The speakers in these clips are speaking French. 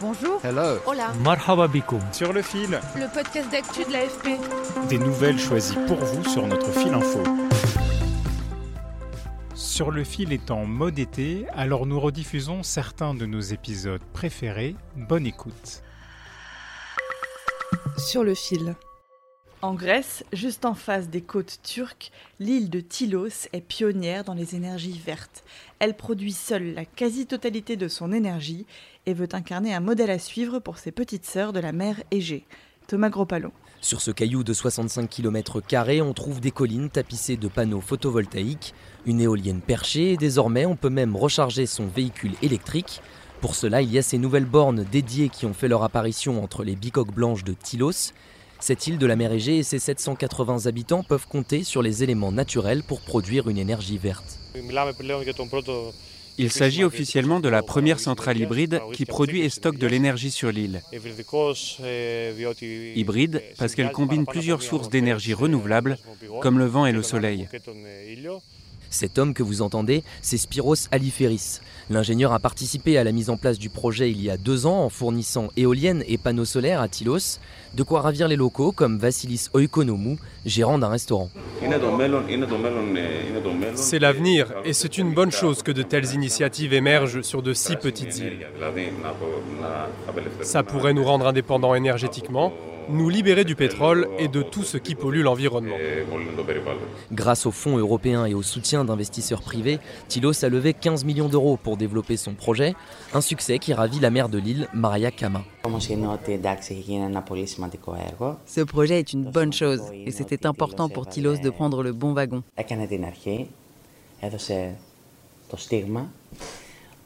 Bonjour. Hello. Hola. Marhaba bikoum. Sur le fil, Le podcast d'actu de l'AFP. des nouvelles choisies pour vous sur notre fil info. Sur le fil est en mode été, alors nous rediffusons certains de nos épisodes préférés. Bonne écoute. Sur le fil. En Grèce, juste en face des côtes turques, l'île de Tylos est pionnière dans les énergies vertes. Elle produit seule la quasi-totalité de son énergie et veut incarner un modèle à suivre pour ses petites sœurs de la mer Égée. Thomas Gropalo. Sur ce caillou de 65 km, on trouve des collines tapissées de panneaux photovoltaïques, une éolienne perchée et désormais on peut même recharger son véhicule électrique. Pour cela, il y a ces nouvelles bornes dédiées qui ont fait leur apparition entre les bicoques blanches de Tylos. Cette île de la mer Égée et ses 780 habitants peuvent compter sur les éléments naturels pour produire une énergie verte. Il s'agit officiellement de la première centrale hybride qui produit et stocke de l'énergie sur l'île. Hybride parce qu'elle combine plusieurs sources d'énergie renouvelables, comme le vent et le soleil. Cet homme que vous entendez, c'est Spiros Aliferis. L'ingénieur a participé à la mise en place du projet il y a deux ans en fournissant éoliennes et panneaux solaires à Tylos, de quoi ravir les locaux comme Vassilis Oikonomou, gérant d'un restaurant. C'est l'avenir et c'est une bonne chose que de telles initiatives émergent sur de si petites îles. Ça pourrait nous rendre indépendants énergétiquement, nous libérer du pétrole et de tout ce qui pollue l'environnement. Grâce aux fonds européens et au soutien d'investisseurs privés, Tylos a levé 15 millions d'euros pour développer son projet, un succès qui ravit la maire de l'île, Maria Kama. Ce projet est une bonne chose et c'était important pour Tylos de prendre le bon wagon.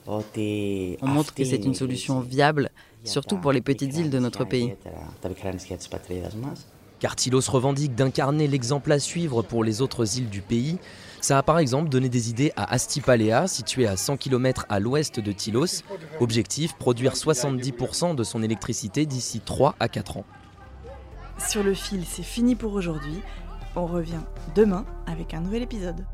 On montre que c'est une solution viable, surtout pour les petites îles de notre pays. Car Tylos revendique d'incarner l'exemple à suivre pour les autres îles du pays. Ça a par exemple donné des idées à Astipalea, située à 100 km à l'ouest de Tylos. Objectif, produire 70% de son électricité d'ici 3 à 4 ans. Sur le fil, c'est fini pour aujourd'hui. On revient demain avec un nouvel épisode.